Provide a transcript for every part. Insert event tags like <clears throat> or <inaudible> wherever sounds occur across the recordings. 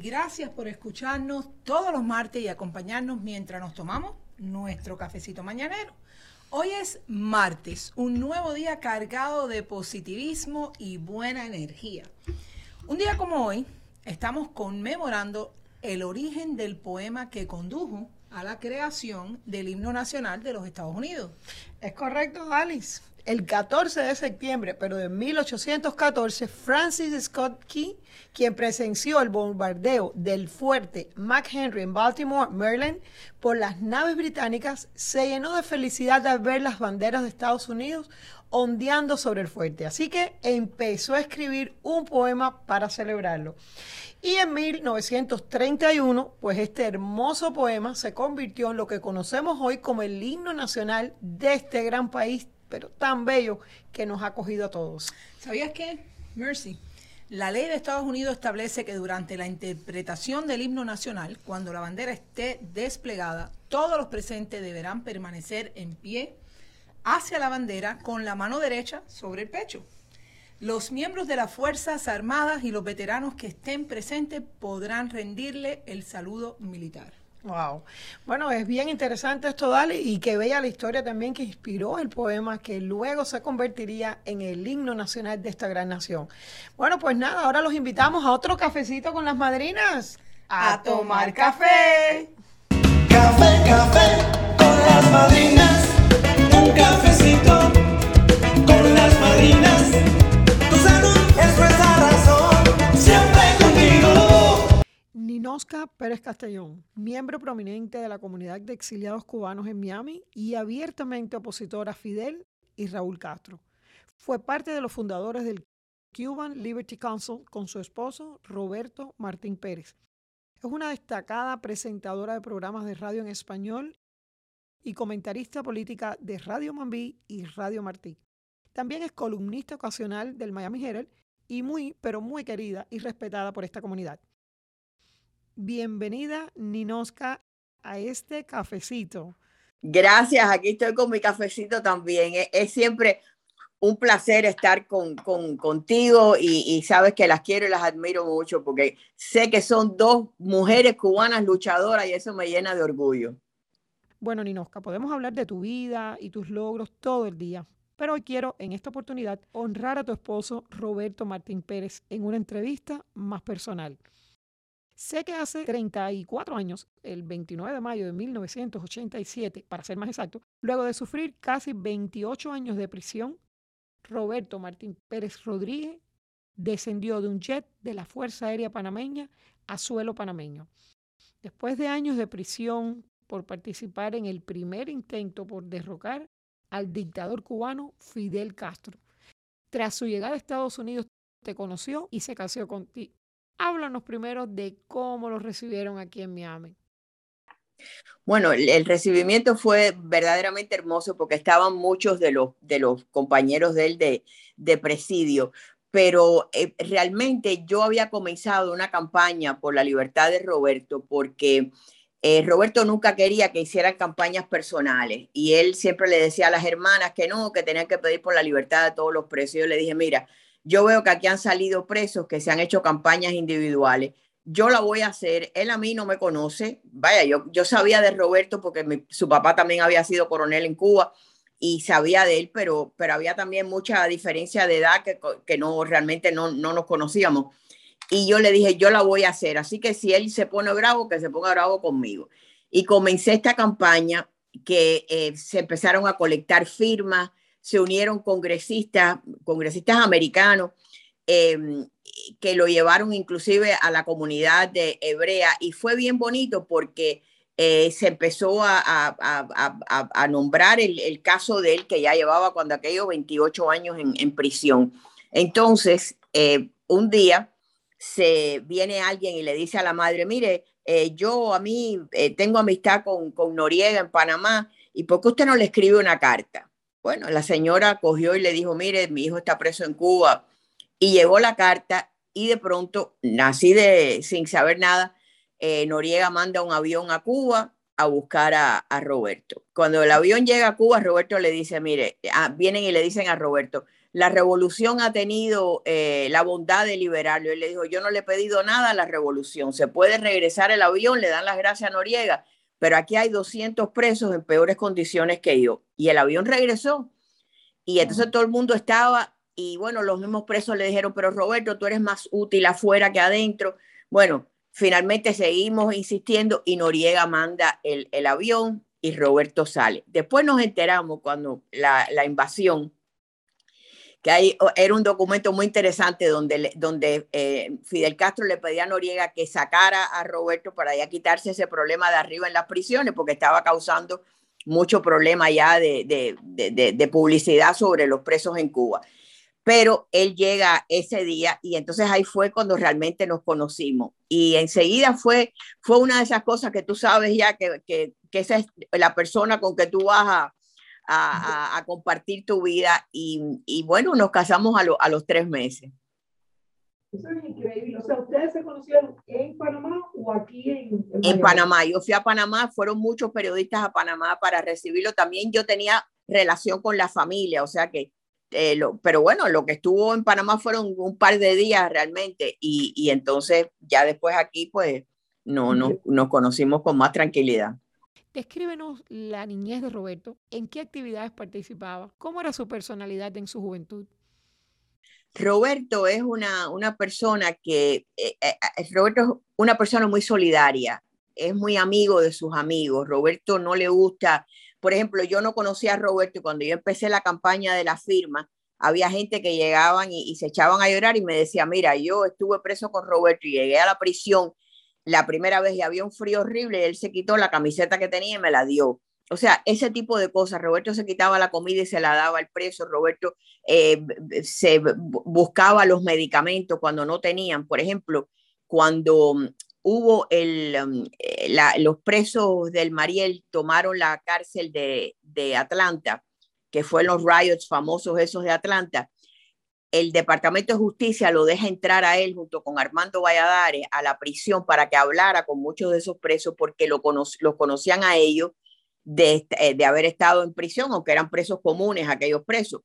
gracias por escucharnos todos los martes y acompañarnos mientras nos tomamos nuestro cafecito mañanero. Hoy es martes, un nuevo día cargado de positivismo y buena energía. Un día como hoy, estamos conmemorando el origen del poema que condujo a la creación del himno nacional de los Estados Unidos. Es correcto, Alice. El 14 de septiembre, pero de 1814, Francis Scott Key, quien presenció el bombardeo del fuerte McHenry en Baltimore, Maryland, por las naves británicas, se llenó de felicidad al ver las banderas de Estados Unidos ondeando sobre el fuerte. Así que empezó a escribir un poema para celebrarlo. Y en 1931, pues este hermoso poema se convirtió en lo que conocemos hoy como el himno nacional de este gran país, pero tan bello que nos ha acogido a todos. ¿Sabías qué? Mercy. La ley de Estados Unidos establece que durante la interpretación del himno nacional, cuando la bandera esté desplegada, todos los presentes deberán permanecer en pie hacia la bandera con la mano derecha sobre el pecho. Los miembros de las Fuerzas Armadas y los veteranos que estén presentes podrán rendirle el saludo militar. Wow. Bueno, es bien interesante esto, Dale, y que vea la historia también que inspiró el poema que luego se convertiría en el himno nacional de esta gran nación. Bueno, pues nada, ahora los invitamos a otro cafecito con las madrinas. A, tomar café. Café, café con las madrinas. Un cafecito Ninosca Pérez Castellón, miembro prominente de la comunidad de exiliados cubanos en Miami y abiertamente opositora a Fidel y Raúl Castro. Fue parte de los fundadores del Cuban Liberty Council con su esposo Roberto Martín Pérez. Es una destacada presentadora de programas de radio en español y comentarista política de Radio Mambí y Radio Martí. También es columnista ocasional del Miami Herald y muy, pero muy querida y respetada por esta comunidad. Bienvenida, Ninosca, a este cafecito. Gracias, aquí estoy con mi cafecito también. Es, es siempre un placer estar con, con- contigo y, y sabes que las quiero y las admiro mucho porque sé que son dos mujeres cubanas luchadoras y eso me llena de orgullo. Bueno, Ninosca, podemos hablar de tu vida y tus logros todo el día, pero hoy quiero en esta oportunidad honrar a tu esposo Roberto Martín Pérez en una entrevista más personal. Sé que hace 34 años, el 29 de mayo de 1987, para ser más exacto, luego de sufrir casi 28 años de prisión, Roberto Martín Pérez Rodríguez descendió de un jet de la Fuerza Aérea Panameña a suelo panameño. Después de años de prisión por participar en el primer intento por derrocar al dictador cubano Fidel Castro. Tras su llegada a Estados Unidos, te conoció y se casó contigo. Háblanos primero de cómo lo recibieron aquí en Miami. Bueno, el, recibimiento fue verdaderamente hermoso porque estaban muchos de los, de los compañeros de él de, de presidio, pero eh, realmente yo había comenzado una campaña por la libertad de Roberto porque eh, Roberto nunca quería que hicieran campañas personales y él siempre le decía a las hermanas que no, que tenían que pedir por la libertad de todos los presos. Le dije, mira, yo veo que aquí han salido presos que se han hecho campañas individuales. Yo la voy a hacer. Él a mí no me conoce. Vaya, yo, yo sabía de Roberto porque su papá también había sido coronel en Cuba y sabía de él, pero, pero había también mucha diferencia de edad que, que no realmente no, no nos conocíamos. Y yo le dije, yo la voy a hacer. Así que si él se pone bravo, que se ponga bravo conmigo. Y comencé esta campaña que eh, se empezaron a colectar firmas, se unieron congresistas, congresistas americanos, eh, que lo llevaron inclusive a la comunidad de hebrea y fue bien bonito porque eh, se empezó a, a- a- a- nombrar el, el caso de él que ya llevaba cuando aquellos 28 años en, en prisión. Entonces, eh, un día se viene alguien y le dice a la madre, mire, eh, yo a mí tengo amistad con, con Noriega en Panamá, ¿y por qué usted no le escribe una carta? Bueno, la señora cogió y le dijo, mire, mi hijo está preso en Cuba, y llegó la carta y de pronto, así de sin saber nada, eh, Noriega manda un avión a Cuba a buscar a, Roberto. Cuando el avión llega a Cuba, Roberto le dice, mire, ah, vienen y le dicen a Roberto, la revolución ha tenido eh, la bondad de liberarlo. Él le dijo, yo no le he pedido nada a la revolución, se puede regresar el avión, le dan las gracias a Noriega, pero aquí hay 200 presos en peores condiciones que yo. Y el avión regresó. Y entonces todo el mundo estaba, y bueno, los mismos presos le dijeron, pero Roberto, tú eres más útil afuera que adentro. Bueno, finalmente seguimos insistiendo y Noriega manda el, el avión y Roberto sale. Después nos enteramos cuando la, la invasión, que hay, era un documento muy interesante donde, donde eh, Fidel Castro le pedía a Noriega que sacara a Roberto para ya quitarse ese problema de arriba en las prisiones, porque estaba causando mucho problema ya de, de, de, publicidad sobre los presos en Cuba pero él llega ese día y entonces ahí fue cuando realmente nos conocimos. Y enseguida fue, fue una de esas cosas que tú sabes ya que, que, que esa es la persona con que tú vas a, a, a compartir tu vida y, y, bueno, nos casamos a, lo, a los tres meses. Eso es increíble. O sea, ¿ustedes se conocieron en Panamá o aquí en, en, en Panamá? Yo fui a Panamá, fueron muchos periodistas a Panamá para recibirlo. También yo tenía relación con la familia, o sea que eh, lo, pero bueno, lo que estuvo en Panamá fueron un par de días realmente y, y entonces ya después aquí pues no, no, nos conocimos con más tranquilidad. Descríbenos la niñez de Roberto, en qué actividades participaba, cómo era su personalidad en su juventud. Roberto es una, una persona que, eh, eh, Roberto es una persona muy solidaria, es muy amigo de sus amigos. Roberto no le gusta por ejemplo, yo no conocía a Roberto cuando yo empecé la campaña de la firma, había gente que llegaban y, y, se echaban a llorar y me decía, mira, yo estuve preso con Roberto y llegué a la prisión la primera vez y había un frío horrible él se quitó la camiseta que tenía y me la dio. O sea, ese tipo de cosas. Roberto se quitaba la comida y se la daba al preso. Roberto eh, se buscaba los medicamentos cuando no tenían. Por ejemplo, cuando hubo el, um, eh, los presos del Mariel tomaron la cárcel de, de Atlanta, que fue los riots famosos esos de Atlanta. El Departamento de Justicia lo deja entrar a él junto con Armando Valladares a la prisión para que hablara con muchos de esos presos porque lo, cono lo conocían a ellos de, eh, de haber estado en prisión, aunque eran presos comunes aquellos presos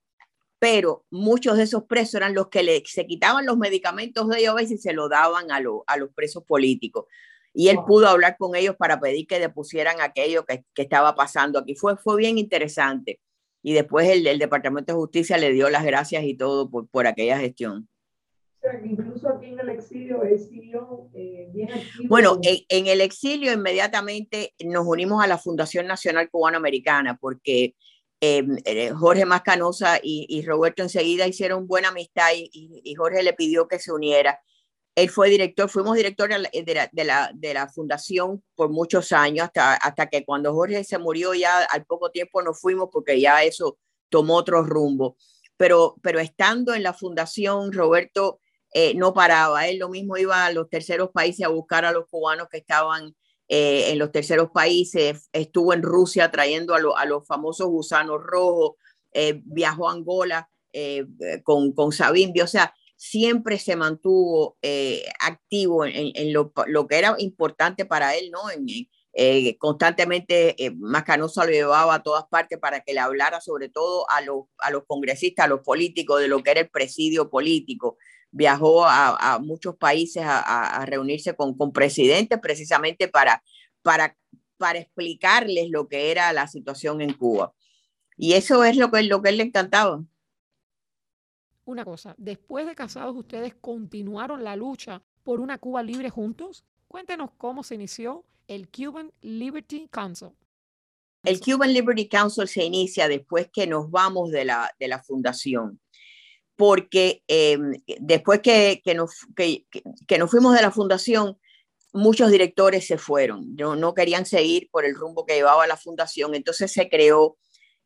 pero muchos de esos presos eran los que le, se quitaban los medicamentos de ellos y se lo daban a, lo, a los presos políticos. Y él wow. pudo hablar con ellos para pedir que depusieran aquello que, que, estaba pasando aquí. Fue, fue bien interesante. Y después el, el, Departamento de Justicia le dio las gracias y todo por, por aquella gestión. Incluso aquí en el exilio, exilio eh, bien activo. Bueno, en, en, el exilio inmediatamente nos unimos a la Fundación Nacional Cubana Americana porque Em, eh, Jorge Mascanosa y, y, Roberto enseguida hicieron buena amistad y, y, Jorge le pidió que se uniera. Él fue director, fuimos director de la, de la, de la fundación por muchos años, hasta, hasta que cuando Jorge se murió ya al poco tiempo nos fuimos porque ya eso tomó otro rumbo. Pero, pero estando en la fundación, Roberto eh, no paraba. Él lo mismo iba a los terceros países a buscar a los cubanos que estaban eh, en los terceros países, estuvo en Rusia trayendo a, lo, a los famosos gusanos rojos, eh, viajó a Angola eh, con, con Savimbi, o sea, siempre se mantuvo eh, activo en, lo, que era importante para él, ¿no? En, eh, constantemente eh, Mascanosa lo llevaba a todas partes para que le hablara sobre todo a los, a los congresistas, a los políticos, de lo que era el presidio político viajó a, muchos países a, a reunirse con, con, presidentes precisamente para, para, para explicarles lo que era la situación en Cuba. Y eso es lo que, lo que él le encantaba. Una cosa, después de casados, ¿ustedes continuaron la lucha por una Cuba libre juntos? Cuéntenos cómo se inició el Cuban Liberty Council. El Cuban Liberty Council se inicia después que nos vamos de la, de la fundación porque eh, después que, que, nos, que, que, nos fuimos de la fundación, muchos directores se fueron, no, no querían seguir por el rumbo que llevaba la fundación, entonces se creó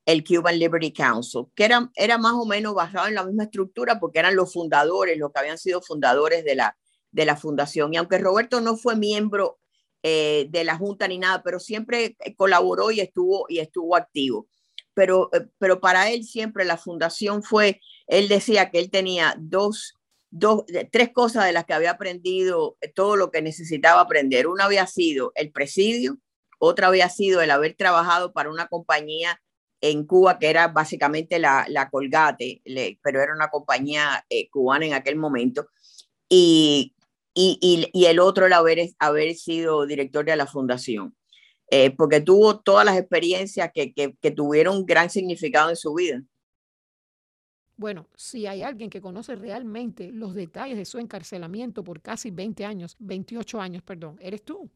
el Cuban Liberty Council, que era, era más o menos basado en la misma estructura porque eran los fundadores, los que habían sido fundadores de la, de la fundación. Y aunque Roberto no fue miembro eh, de la Junta ni nada, pero siempre colaboró y estuvo, y estuvo activo. Pero, eh, pero para él siempre la fundación fue él decía que él tenía dos, dos, tres cosas de las que había aprendido, todo lo que necesitaba aprender. Una había sido el presidio, otra había sido el haber trabajado para una compañía en Cuba que era básicamente la, la Colgate, pero era una compañía eh, cubana en aquel momento. Y, y, y, el otro el haber, haber sido director de la fundación, eh, porque tuvo todas las experiencias que, que, que tuvieron gran significado en su vida. Bueno, si hay alguien que conoce realmente los detalles de su encarcelamiento por casi 20 años, 28 años, perdón, eres tú.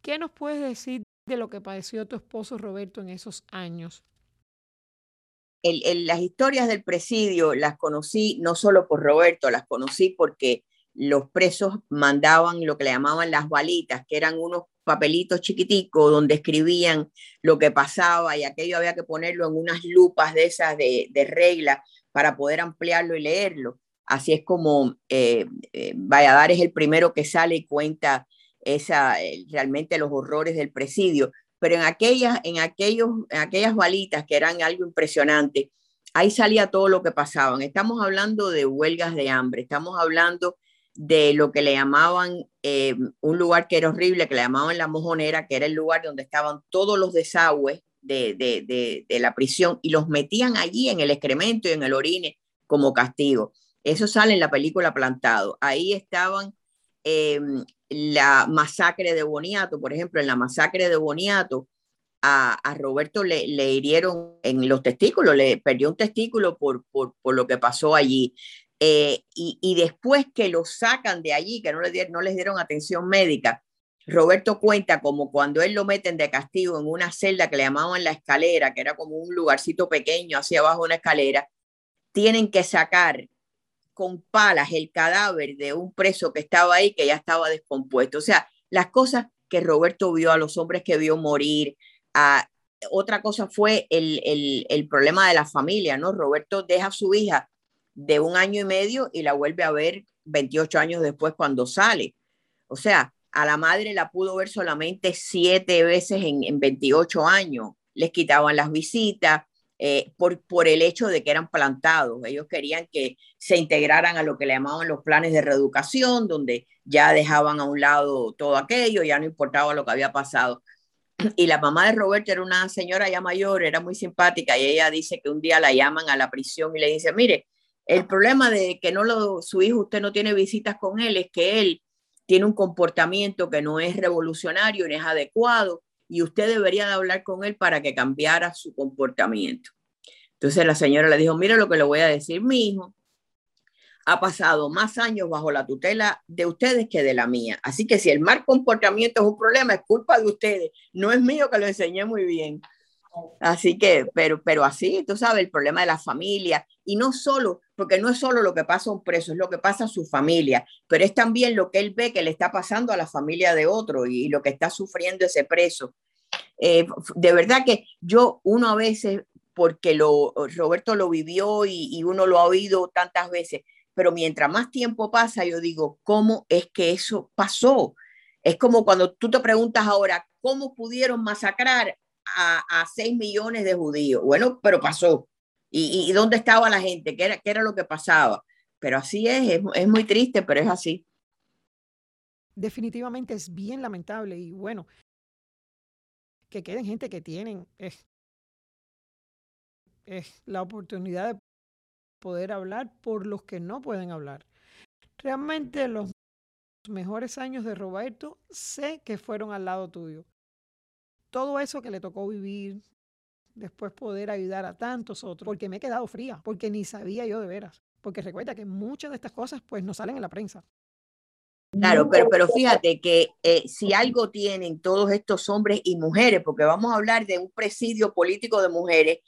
¿Qué nos puedes decir de lo que padeció tu esposo Roberto en esos años? Las historias del presidio las conocí no solo por Roberto, las conocí porque los presos mandaban lo que le llamaban las balitas, que eran unos papelitos chiquiticos donde escribían lo que pasaba y aquello había que ponerlo en unas lupas de esas de, de regla para poder ampliarlo y leerlo. Así es como eh, eh, Valladares es el primero que sale y cuenta esa, eh, realmente los horrores del presidio. Pero en aquellas, en, aquellos, en aquellas balitas que eran algo impresionante, ahí salía todo lo que pasaban. Estamos hablando de huelgas de hambre, estamos hablando de lo que le llamaban un lugar que era horrible, que le llamaban la mojonera, que era el lugar donde estaban todos los desagües de, la prisión y los metían allí en el excremento y en el orine como castigo. Eso sale en la película Plantado. Ahí estaban em, la masacre de Boniato, por ejemplo, en la masacre de Boniato, a, Roberto le, le, hirieron en los testículos, le perdió un testículo por, por, lo que pasó allí. Eh, y, después que lo sacan de allí, que no, le no les dieron atención médica, Roberto cuenta como cuando él lo meten de castigo en una celda que le llamaban la escalera, que era como un lugarcito pequeño hacia abajo una escalera, tienen que sacar con palas el cadáver de un preso que estaba ahí, que ya estaba descompuesto. O sea, las cosas que Roberto vio, a los hombres que vio morir, a, otra cosa fue el, el, el problema de la familia, ¿no? Roberto deja a su hija de un año y medio y la vuelve a ver 28 años después cuando sale. O sea, a la madre la pudo ver solamente siete veces en, en 28 años. Les quitaban las visitas eh, por, el hecho de que eran plantados. Ellos querían que se integraran a lo que le llamaban los planes de reeducación, donde ya dejaban a un lado todo aquello, ya no importaba lo que había pasado. <clears throat> Y la mamá de Roberto era una señora ya mayor, era muy simpática y ella dice que un día la llaman a la prisión y le dice, mire, el problema de que no lo, su hijo, usted no tiene visitas con él, es que él tiene un comportamiento que no es revolucionario ni es adecuado y usted debería de hablar con él para que cambiara su comportamiento. Entonces la señora le dijo, mire lo que le voy a decir, mi hijo ha pasado más años bajo la tutela de ustedes que de la mía. Así que si el mal comportamiento es un problema, es culpa de ustedes. No es mío que lo enseñé muy bien. Así que, pero, pero así, tú sabes, el problema de la familia, y no solo, porque no es solo lo que pasa a un preso, es lo que pasa a su familia, pero es también lo que él ve que le está pasando a la familia de otro y, lo que está sufriendo ese preso. Eh, de verdad que yo, uno a veces, porque lo, Roberto lo vivió y, uno lo ha oído tantas veces, pero mientras más tiempo pasa, yo digo, ¿cómo es que eso pasó? Es como cuando tú te preguntas ahora, ¿cómo pudieron masacrar a, 6 millones de judíos. Bueno, pero pasó. ¿Y, dónde estaba la gente? ¿Qué era, ¿Qué era lo que pasaba? Pero así es, es, muy triste, pero es así. Definitivamente es bien lamentable y bueno, que queden gente que tienen es, es la oportunidad de poder hablar por los que no pueden hablar. Realmente los mejores años de Roberto sé que fueron al lado tuyo todo eso que le tocó vivir, después poder ayudar a tantos otros, porque me he quedado fría, porque ni sabía yo de veras. Porque recuerda que muchas de estas cosas pues no salen en la prensa. Claro, pero, pero fíjate que eh, si algo tienen todos estos hombres y mujeres, porque vamos a hablar de un presidio político de mujeres,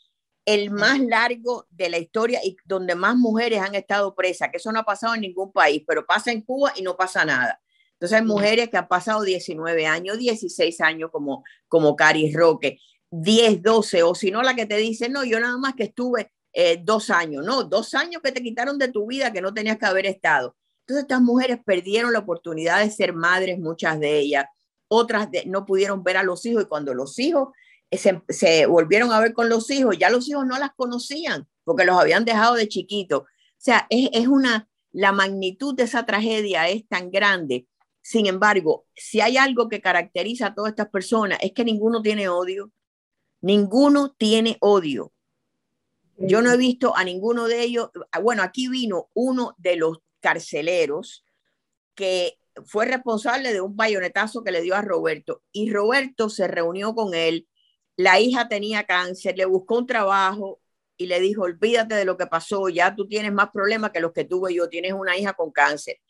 el más largo de la historia y donde más mujeres han estado presas, que eso no ha pasado en ningún país, pero pasa en Cuba y no pasa nada. Entonces hay mujeres que han pasado 19 años, 16 años como, como Cari Roque, 10, 12, o si no la que te dice, no, yo nada más que estuve eh, dos años, no, dos años que te quitaron de tu vida que no tenías que haber estado. Entonces estas mujeres perdieron la oportunidad de ser madres, muchas de ellas, otras no pudieron ver a los hijos y cuando los hijos eh, se, volvieron a ver con los hijos, ya los hijos no las conocían porque los habían dejado de chiquitos. O sea, es, es una, la magnitud de esa tragedia es tan grande Sin embargo, si hay algo que caracteriza a todas estas personas es que ninguno tiene odio, ninguno tiene odio. Yo no he visto a ninguno de ellos, bueno, aquí vino uno de los carceleros que fue responsable de un bayonetazo que le dio a Roberto y Roberto se reunió con él, la hija tenía cáncer, le buscó un trabajo y le dijo, olvídate de lo que pasó, ya tú tienes más problemas que los que tuve yo, tienes una hija con cáncer.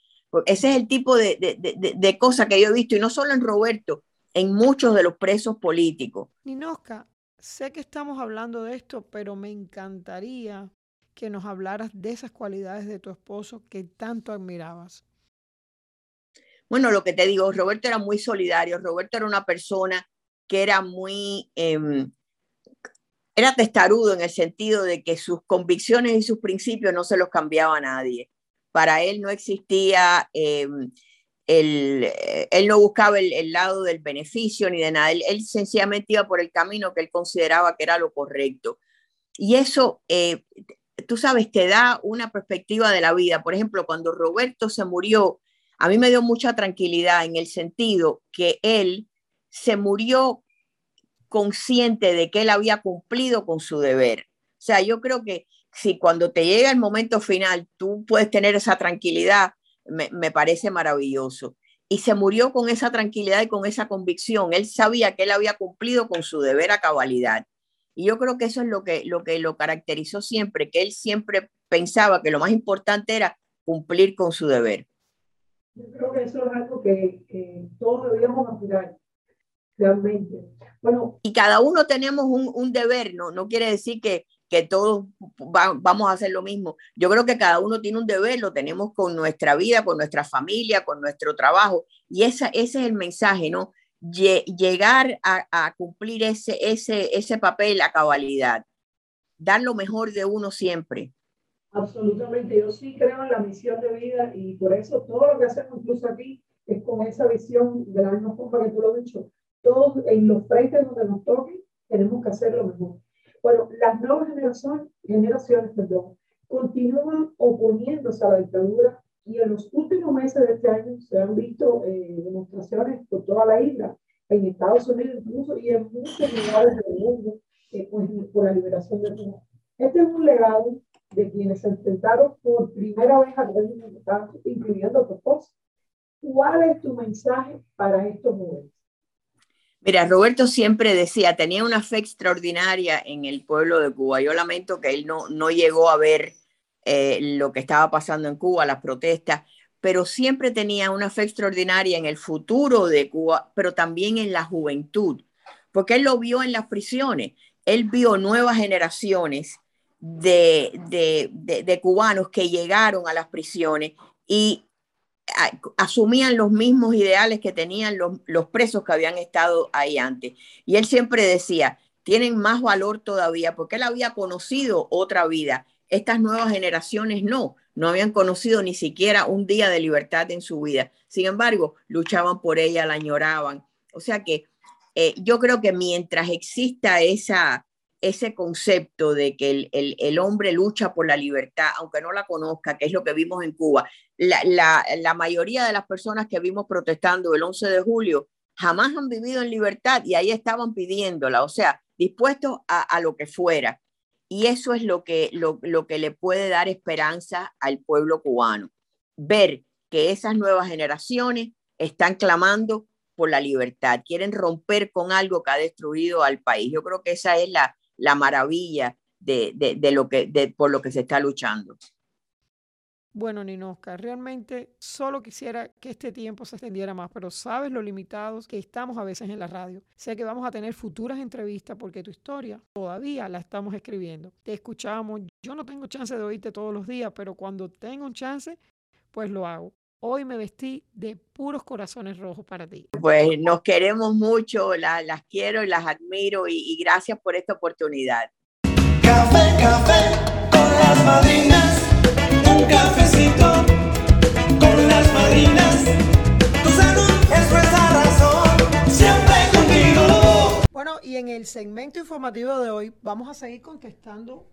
Ese es el tipo de, de, de, cosas que yo he visto, y no solo en Roberto, en muchos de los presos políticos. Ninosca, sé que estamos hablando de esto, pero me encantaría que nos hablaras de esas cualidades de tu esposo que tanto admirabas. Bueno, lo que te digo, Roberto era muy solidario, Roberto era una persona que era muy, eh, era testarudo en el sentido de que sus convicciones y sus principios no se los cambiaba a nadie. Para él no existía, eh, el, él no buscaba el, el, lado del beneficio ni de nada, él, él, sencillamente iba por el camino que él consideraba que era lo correcto. Y eso, eh, tú sabes, te da una perspectiva de la vida. Por ejemplo, cuando Roberto se murió, a mí me dio mucha tranquilidad en el sentido que él se murió consciente de que él había cumplido con su deber. O sea, yo creo que si cuando te llega el momento final tú puedes tener esa tranquilidad, me, me, parece maravilloso. Y se murió con esa tranquilidad y con esa convicción. Él sabía que él había cumplido con su deber a cabalidad. Y yo creo que eso es lo que lo, que lo caracterizó siempre, que él siempre pensaba que lo más importante era cumplir con su deber. Yo creo que eso es algo que, que todos deberíamos aspirar, realmente. Bueno, y cada uno tenemos un, un deber, ¿no? No quiere decir que, que todos va, vamos a hacer lo mismo. Yo creo que cada uno tiene un deber, lo tenemos con nuestra vida, con nuestra familia, con nuestro trabajo. Y esa, ese es el mensaje, ¿no? Llegar a, cumplir ese, ese, ese papel a cabalidad, dar lo mejor de uno siempre. Absolutamente, yo sí creo en la misión de vida y por eso todo lo que hacemos incluso aquí es con esa visión de la misma forma que tú lo has dicho. Todos en los frentes donde nos toque tenemos que hacer lo mejor. Bueno, las nuevas generaciones, generaciones perdón, continúan oponiéndose a la dictadura y en los últimos meses de este año se han visto eh, demostraciones por toda la isla, en Estados Unidos incluso y en muchos lugares del mundo, eh, pues, por la liberación de Cuba. Este es un legado de quienes se enfrentaron por primera vez al régimen de incluyendo a tu esposa. ¿Cuál es tu mensaje para estos jóvenes? Mira, Roberto siempre decía, tenía una fe extraordinaria en el pueblo de Cuba. Yo lamento que él no, no llegó a ver eh, lo que estaba pasando en Cuba, las protestas, pero siempre tenía una fe extraordinaria en el futuro de Cuba, pero también en la juventud, porque él lo vio en las prisiones. Él vio nuevas generaciones de, de, de, de cubanos que llegaron a las prisiones y asumían los mismos ideales que tenían los, los, presos que habían estado ahí antes. Y él siempre decía, tienen más valor todavía porque él había conocido otra vida. Estas nuevas generaciones no, no habían conocido ni siquiera un día de libertad en su vida. Sin embargo, luchaban por ella, la añoraban. O sea que eh, yo creo que mientras exista esa, ese concepto de que el, hombre lucha por la libertad, aunque no la conozca, que es lo que vimos en Cuba, la, mayoría de las personas que vimos protestando el 11 de julio jamás han vivido en libertad y ahí estaban pidiéndola, o sea, dispuestos a lo que fuera. Y eso es lo que, lo, lo que le puede dar esperanza al pueblo cubano, ver que esas nuevas generaciones están clamando por la libertad, quieren romper con algo que ha destruido al país. Yo creo que esa es la, la maravilla de, de, lo que, de, por lo que se está luchando. Bueno, Ninosca, realmente solo quisiera que este tiempo se extendiera más, pero sabes lo limitados que estamos a veces en la radio. Sé que vamos a tener futuras entrevistas porque tu historia todavía la estamos escribiendo. Te escuchamos. Yo no tengo chance de oírte todos los días, pero cuando tengo un chance, pues lo hago. Hoy me vestí de puros corazones rojos para ti. Pues nos queremos mucho, la, las quiero y las admiro y, y gracias por esta oportunidad. Café, café con las madrinas, en el segmento informativo de hoy vamos a seguir contestando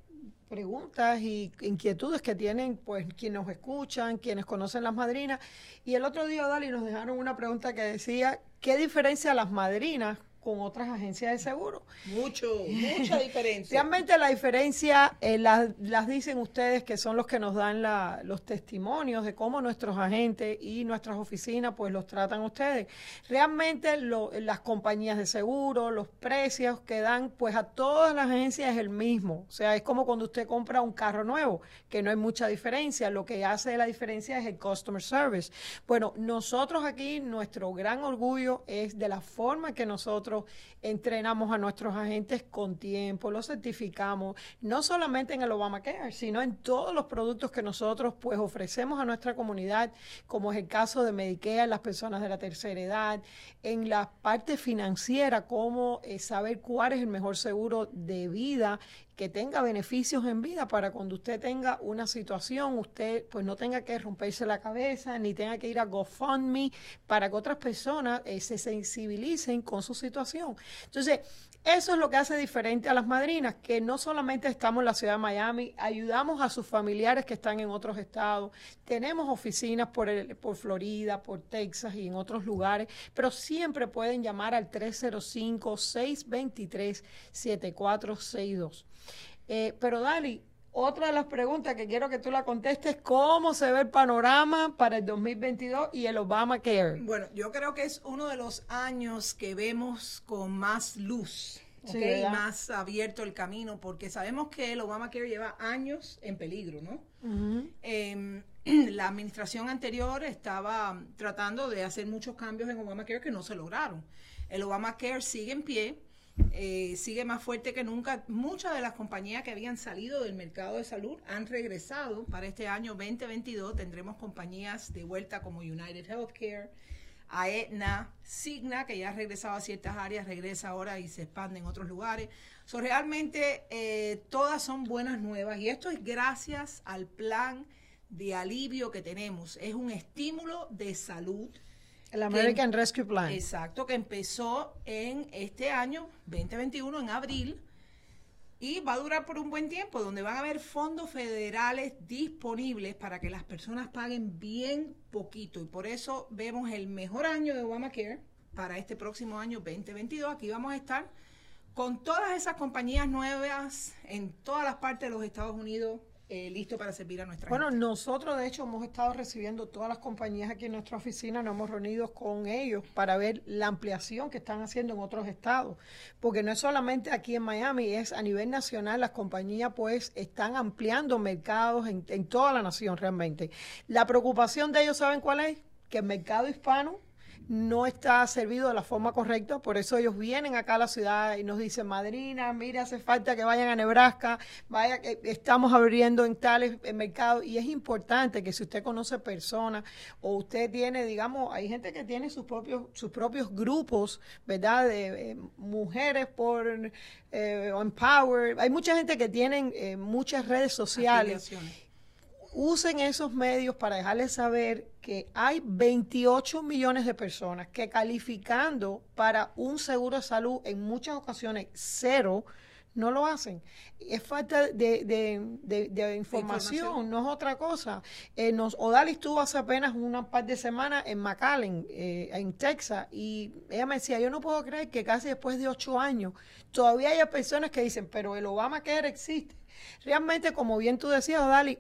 preguntas y inquietudes que tienen pues quienes nos escuchan, quienes conocen las madrinas. Y el otro día, Dali, nos dejaron una pregunta que decía, ¿qué diferencia las madrinas con otras agencias de seguro. Mucho, <laughs> mucha diferencia. Realmente la diferencia eh, las, las dicen ustedes que son los que nos dan la, los testimonios de cómo nuestros agentes y nuestras oficinas pues los tratan ustedes. Realmente lo, las compañías de seguro, los precios que dan pues a todas las agencias es el mismo. O sea, es como cuando usted compra un carro nuevo, que no hay mucha diferencia. Lo que hace la diferencia es el customer service. Bueno, nosotros aquí, nuestro gran orgullo es de la forma que nosotros entrenamos a nuestros agentes con tiempo, los certificamos, no solamente en el Obamacare, sino en todos los productos que nosotros pues ofrecemos a nuestra comunidad, como es el caso de Medicare, las personas de la tercera edad, en la parte financiera, como eh, saber cuál es el mejor seguro de vida que tenga beneficios en vida para cuando usted tenga una situación, usted pues no tenga que romperse la cabeza ni tenga que ir a GoFundMe para que otras personas eh, se sensibilicen con su situación. Entonces, eso es lo que hace diferente a las madrinas, que no solamente estamos en la ciudad de Miami, ayudamos a sus familiares que están en otros estados, tenemos oficinas por, el, por Florida, por Texas y en otros lugares, pero siempre pueden llamar al 305-623-7462. Eh, pero Dali, otra de las preguntas que quiero que tú la contestes, ¿cómo se ve el panorama para el 2022 y el Obamacare? Bueno, yo creo que es uno de los años que vemos con más luz. Sí, ¿ok? ¿verdad? más abierto el camino, porque sabemos que el Obamacare lleva años en peligro, ¿no? Eh, <clears throat> la administración anterior estaba tratando de hacer muchos cambios en Obamacare que no se lograron. El Obamacare sigue en pie, eh, sigue más fuerte que nunca. Muchas de las compañías que habían salido del mercado de salud han regresado para este año 2022. Tendremos compañías de vuelta como United Healthcare, Aetna, Cigna, que ya ha regresado a ciertas áreas, regresa ahora y se expande en otros lugares. So, realmente eh, todas son buenas nuevas y esto es gracias al plan de alivio que tenemos. Es un estímulo de salud. El American Rescue Plan. Exacto, que empezó en este año 2021, en abril, y va a durar por un buen tiempo, donde van a haber fondos federales disponibles para que las personas paguen bien poquito. Y por eso vemos el mejor año de Obamacare para este próximo año 2022. Aquí vamos a estar con todas esas compañías nuevas en todas las partes de los Estados Unidos, eh, listo para servir a nuestra Bueno, gente. nosotros de hecho hemos estado recibiendo todas las compañías aquí en nuestra oficina, nos hemos reunido con ellos para ver la ampliación que están haciendo en otros estados, porque no es solamente aquí en Miami, es a nivel nacional, las compañías pues están ampliando mercados en, en toda la nación realmente. La preocupación de ellos, ¿saben cuál es? Que el mercado hispano no está servido de la forma correcta, por eso ellos vienen acá a la ciudad y nos dicen, madrina, mire, hace falta que vayan a Nebraska, vaya que estamos abriendo en tales mercados y es importante que si usted conoce personas o usted tiene, digamos, hay gente que tiene sus propios, sus propios grupos, ¿verdad? De eh, mujeres por eh, Empower, hay mucha gente que tienen eh, muchas redes sociales Afiliaciones. Usen esos medios para dejarles saber que hay 28 millones de personas que calificando para un seguro de salud en muchas ocasiones cero, no lo hacen. Es falta de, de- de- de información, información. no es otra cosa. Eh, nos, Odalis estuvo hace apenas una par de semanas en McAllen, eh, en Texas, y ella me decía, yo no puedo creer que casi después de ocho años todavía haya personas que dicen, pero el Obamacare existe. Realmente, como bien tú decías, Odali,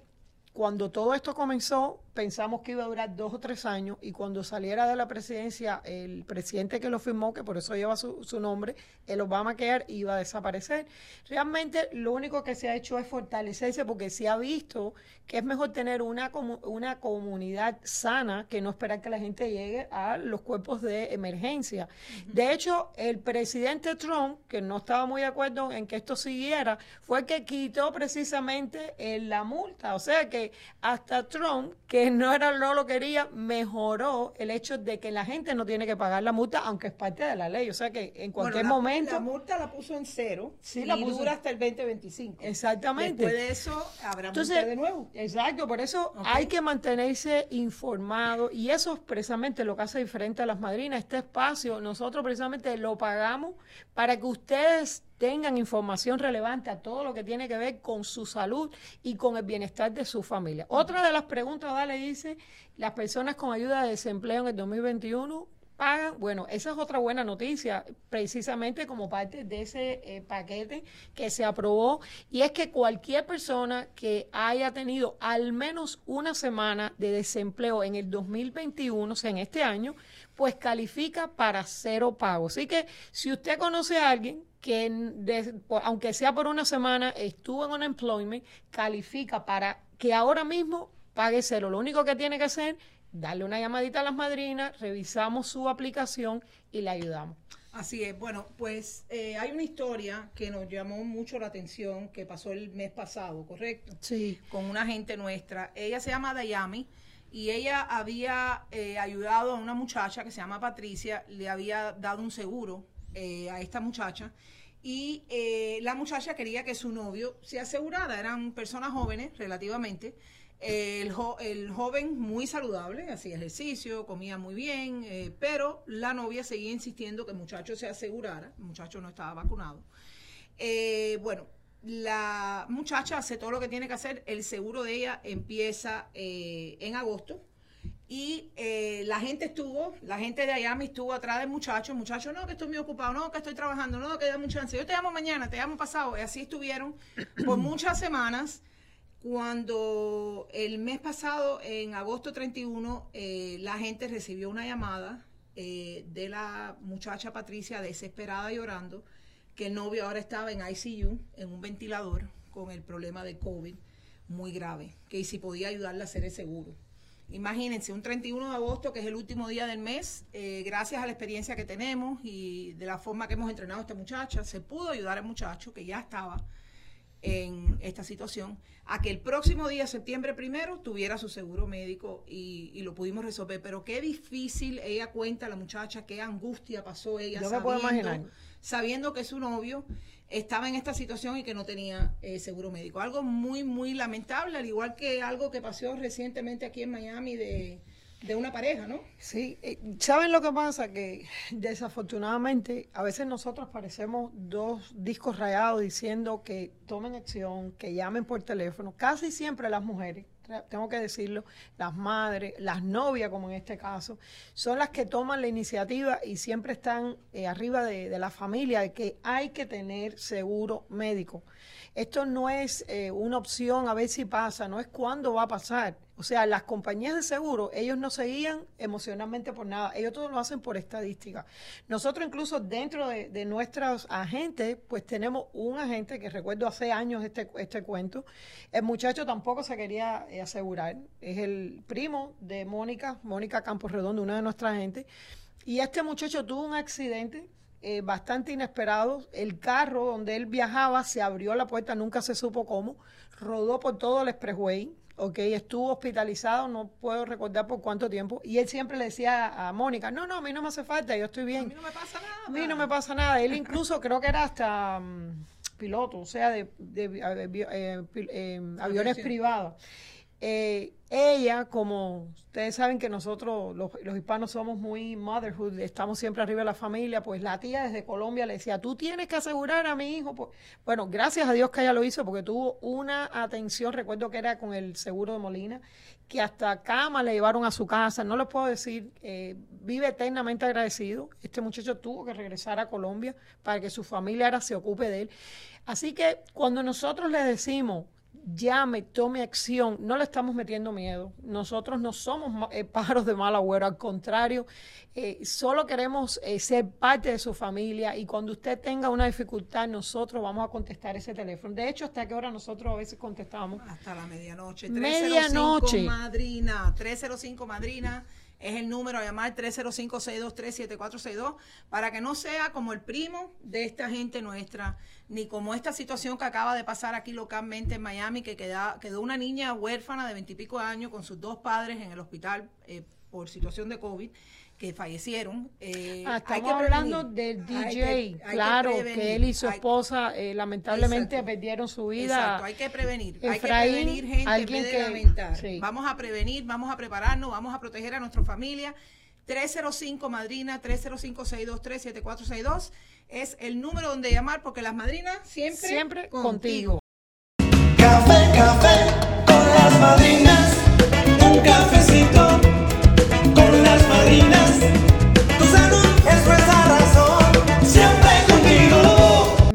cuando todo esto comenzó, pensamos que iba a durar dos o tres años y cuando saliera de la presidencia el presidente que lo firmó, que por eso lleva su, su nombre, el Obamacare iba a desaparecer. Realmente lo único que se ha hecho es fortalecerse porque se ha visto que es mejor tener una, una comunidad sana que no esperar que la gente llegue a los cuerpos de emergencia. De hecho, el presidente Trump, que no estaba muy de acuerdo en que esto siguiera, fue el que quitó precisamente eh, la multa. O sea que hasta Trump, que no era no lo quería, mejoró el hecho de que la gente no tiene que pagar la multa, aunque es parte de la ley. O sea que en cualquier Bueno, la- momento. La multa la puso en cero Sí, y la puso- dura hasta el 2025. Exactamente. Después de eso habrá Entonces, multa de nuevo. Exacto, por eso hay que mantenerse informado y eso es precisamente lo que hace diferente a las madrinas. Este espacio nosotros precisamente lo pagamos para que ustedes tengan información relevante a todo lo que tiene que ver con su salud y con el bienestar de su familia. Otra de las preguntas, Dale, dice, las personas con ayuda de desempleo en el 2021 pagan, bueno, esa es otra buena noticia, precisamente como parte de ese eh, paquete que se aprobó, y es que cualquier persona que haya tenido al menos una semana de desempleo en el 2021, o sea, en este año, pues califica para cero pago. Así que si usted conoce a alguien que, aunque sea por una semana, estuvo en un employment, califica para que ahora mismo pague cero. Lo único que tiene que hacer darle una llamadita a las madrinas, revisamos su aplicación y le ayudamos. Así es, bueno, pues eh, hay una historia que nos llamó mucho la atención que pasó el mes pasado, ¿correcto? Sí. Con una gente nuestra. Ella se llama Dayami y ella había eh, ayudado a una muchacha que se llama Patricia, le había dado un seguro eh, a esta muchacha. Y la muchacha quería que su novio se asegurara, eran personas jóvenes relativamente. El, joven muy saludable, hacía ejercicio, comía muy bien, eh, pero la novia seguía insistiendo que el muchacho se asegurara, el muchacho no estaba vacunado. Eh, bueno, la muchacha hace todo lo que tiene que hacer, el seguro de ella empieza eh, en agosto y la gente estuvo, la gente de Miami estuvo atrás del muchacho, el muchacho, no, que estoy muy ocupado, no, que estoy trabajando, no, que da mucha chance, yo te llamo mañana, te llamo pasado, y así estuvieron por <clears throat> muchas semanas cuando el mes pasado, en agosto 31, eh, la gente recibió una llamada eh, de la muchacha Patricia desesperada llorando, que el novio ahora estaba en ICU, en un ventilador, con el problema de COVID muy grave, que si podía ayudarle a hacer el seguro. Imagínense, un 31 de agosto, que es el último día del mes, eh, gracias a la experiencia que tenemos y de la forma que hemos entrenado a esta muchacha, se pudo ayudar al muchacho que ya estaba en esta situación a que el próximo día, septiembre primero, tuviera su seguro médico y, lo pudimos resolver. Pero qué difícil, ella cuenta, la muchacha, qué angustia pasó ella sabiendo, sabiendo que su novio estaba en esta situación y que no tenía eh, seguro médico. Algo muy, muy lamentable, al igual que algo que pasó recientemente aquí en Miami de de una pareja, ¿no? Sí, eh, ¿saben lo que pasa? Que desafortunadamente a veces nosotros parecemos dos discos rayados diciendo que tomen acción, que llamen por teléfono, casi siempre las mujeres tengo que decirlo, las madres, las novias, como en este caso, son las que toman la iniciativa y siempre están eh, arriba de, la familia de que hay que tener seguro médico. Esto no es eh, una opción a ver si pasa, no es cuándo va a pasar. O sea, las compañías de seguro, ellos no se guían emocionalmente por nada, ellos todo lo hacen por estadística. Nosotros incluso dentro de, nuestros agentes, pues tenemos un agente que recuerdo hace años este, este cuento, el muchacho tampoco se quería eh, asegurar, es el primo de Mónica, Mónica Campos Redondo, una de nuestras agentes, y este muchacho tuvo un accidente eh, bastante inesperado. El carro donde él viajaba se abrió la puerta, nunca se supo cómo, rodó por todo el expressway, ok, estuvo hospitalizado, no puedo recordar por cuánto tiempo, y él siempre le decía a Mónica, no, no, a mí no me hace falta, yo estoy bien. A mí no me pasa nada. A mí no me pasa nada. Él incluso creo que era hasta mm, piloto, o sea, de, eh, eh, aviones privados. Eh, ella, como ustedes saben que nosotros los, hispanos somos muy motherhood, estamos siempre arriba de la familia, pues la tía desde Colombia le decía, tú tienes que asegurar a mi hijo. Bueno, gracias a Dios que ella lo hizo porque tuvo una atención, recuerdo que era con el seguro de Molina, que hasta cama le llevaron a su casa, no les puedo decir, eh, vive eternamente agradecido. Este muchacho tuvo que regresar a Colombia para que su familia ahora se ocupe de él. Así que cuando nosotros le decimos, llame, tome acción, no le estamos metiendo miedo. Nosotros no somos eh, pájaros de mal agüero, al contrario, eh, solo queremos eh, ser parte de su familia y cuando usted tenga una dificultad, nosotros vamos a contestar ese teléfono. De hecho, ¿hasta qué hora nosotros a veces contestamos? Hasta la medianoche. 305 medianoche. Madrina, 305 Madrina es el número a llamar 305-623-7462 para que no sea como el primo de esta gente nuestra, ni como esta situación que acaba de pasar aquí localmente en Miami, que quedó una niña huérfana de veintipico años con sus dos padres en el hospital eh, por situación de COVID que fallecieron. Eh, ah, estamos hablando del DJ, claro, que, él y su esposa eh, lamentablemente perdieron su vida. Exacto, hay que prevenir, hay que prevenir gente en vez de lamentar. Vamos a prevenir, vamos a prepararnos, vamos a proteger a nuestra familia. 305 Madrina 305-623-7462 es el número donde llamar porque las madrinas siempre, Siempre contigo. Café, café con las madrinas.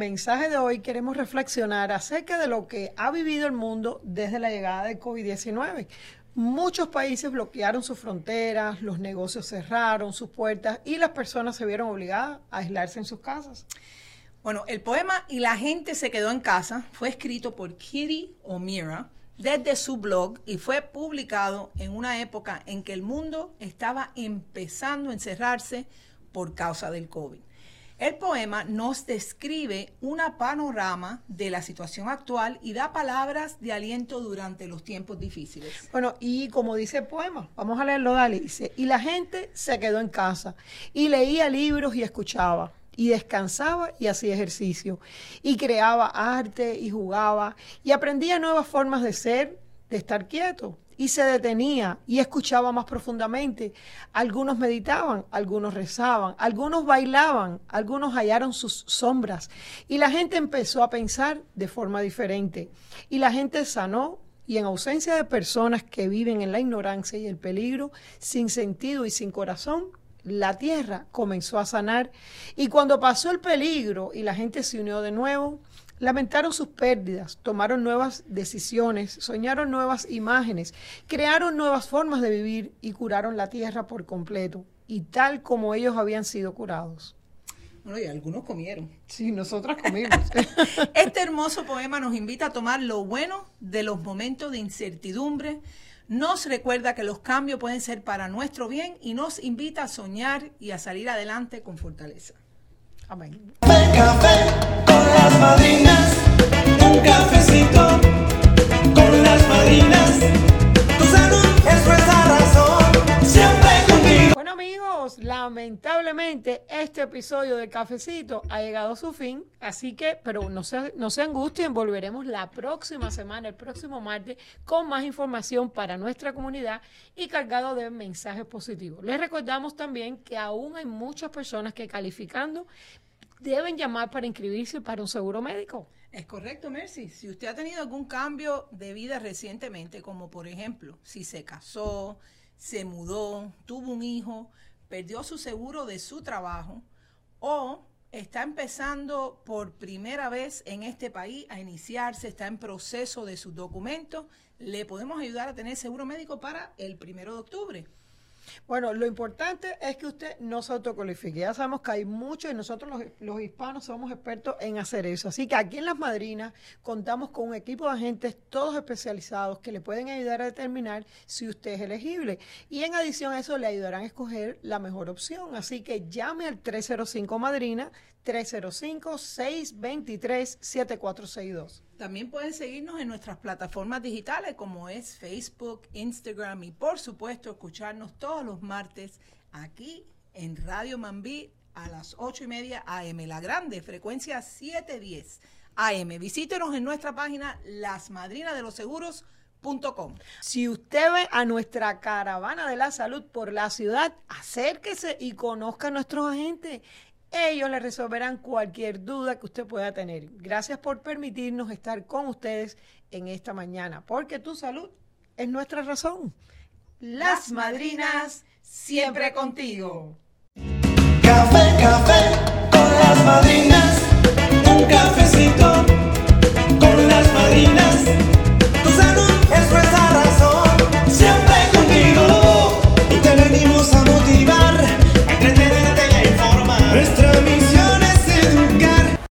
Mensaje de hoy queremos reflexionar acerca de lo que ha vivido el mundo desde la llegada del COVID-19. Muchos países bloquearon sus fronteras, los negocios cerraron sus puertas y las personas se vieron obligadas a aislarse en sus casas. Bueno, el poema Y la gente se quedó en casa fue escrito por Kitty O'Meara desde su blog y fue publicado en una época en que el mundo estaba empezando a encerrarse por causa del COVID. El poema nos describe una panorama de la situación actual y da palabras de aliento durante los tiempos difíciles. Bueno, y como dice el poema, vamos a leerlo, dale, dice, y la gente se quedó en casa y leía libros y escuchaba y descansaba y hacía ejercicio y creaba arte y jugaba y aprendía nuevas formas de ser, de estar quieto y se detenía y escuchaba más profundamente. Algunos meditaban, algunos rezaban, algunos bailaban, algunos hallaron sus sombras. Y la gente empezó a pensar de forma diferente. Y la gente sanó y en ausencia de personas que viven en la ignorancia y el peligro, sin sentido y sin corazón, la tierra comenzó a sanar. Y cuando pasó el peligro y la gente se unió de nuevo, lamentaron sus pérdidas, tomaron nuevas decisiones, soñaron nuevas imágenes, crearon nuevas formas de vivir y curaron la tierra por completo, y tal como ellos habían sido curados. Bueno, y algunos comieron. Sí, nosotras comimos. <laughs> Este hermoso poema nos invita a tomar lo bueno de los momentos de incertidumbre, nos recuerda que los cambios pueden ser para nuestro bien y nos invita a soñar y a salir adelante con fortaleza. Amén. Café, con las madrinas. Un cafecito con las madrinas. Lamentablemente este episodio de Cafecito ha llegado a su fin, así que, pero no se, no se angustien, volveremos la próxima semana, el próximo martes, con más información para nuestra comunidad y cargado de mensajes positivos. Les recordamos también que aún hay muchas personas que calificando deben llamar para inscribirse para un seguro médico. Es correcto, Mercy. Si usted ha tenido algún cambio de vida recientemente, como por ejemplo, si se casó, se mudó, tuvo un hijo, perdió su seguro de su trabajo o está empezando por primera vez en este país a iniciarse, está en proceso de sus documentos, le podemos ayudar a tener seguro médico para el primero de octubre. Bueno, lo importante es que usted no se autocualifique. Ya sabemos que hay muchos y nosotros los, los hispanos somos expertos en hacer eso. Así que aquí en Las Madrinas contamos con un equipo de agentes todos especializados que le pueden ayudar a determinar si usted es elegible. Y en adición a eso le ayudarán a escoger la mejor opción. Así que llame al 305 Madrina 305-623-7462. También pueden seguirnos en nuestras plataformas digitales como es Facebook, Instagram y por supuesto escucharnos todos los martes aquí en Radio Mambí a las 8 y media AM, la grande frecuencia 710 AM. Visítenos en nuestra página lasmadrinadeloseguros.com. Si usted ve a nuestra caravana de la salud por la ciudad, acérquese y conozca a nuestros agentes. Ellos le resolverán cualquier duda que usted pueda tener. Gracias por permitirnos estar con ustedes en esta mañana, porque tu salud es nuestra razón. Las madrinas siempre contigo. Café, café con las madrinas. Un cafecito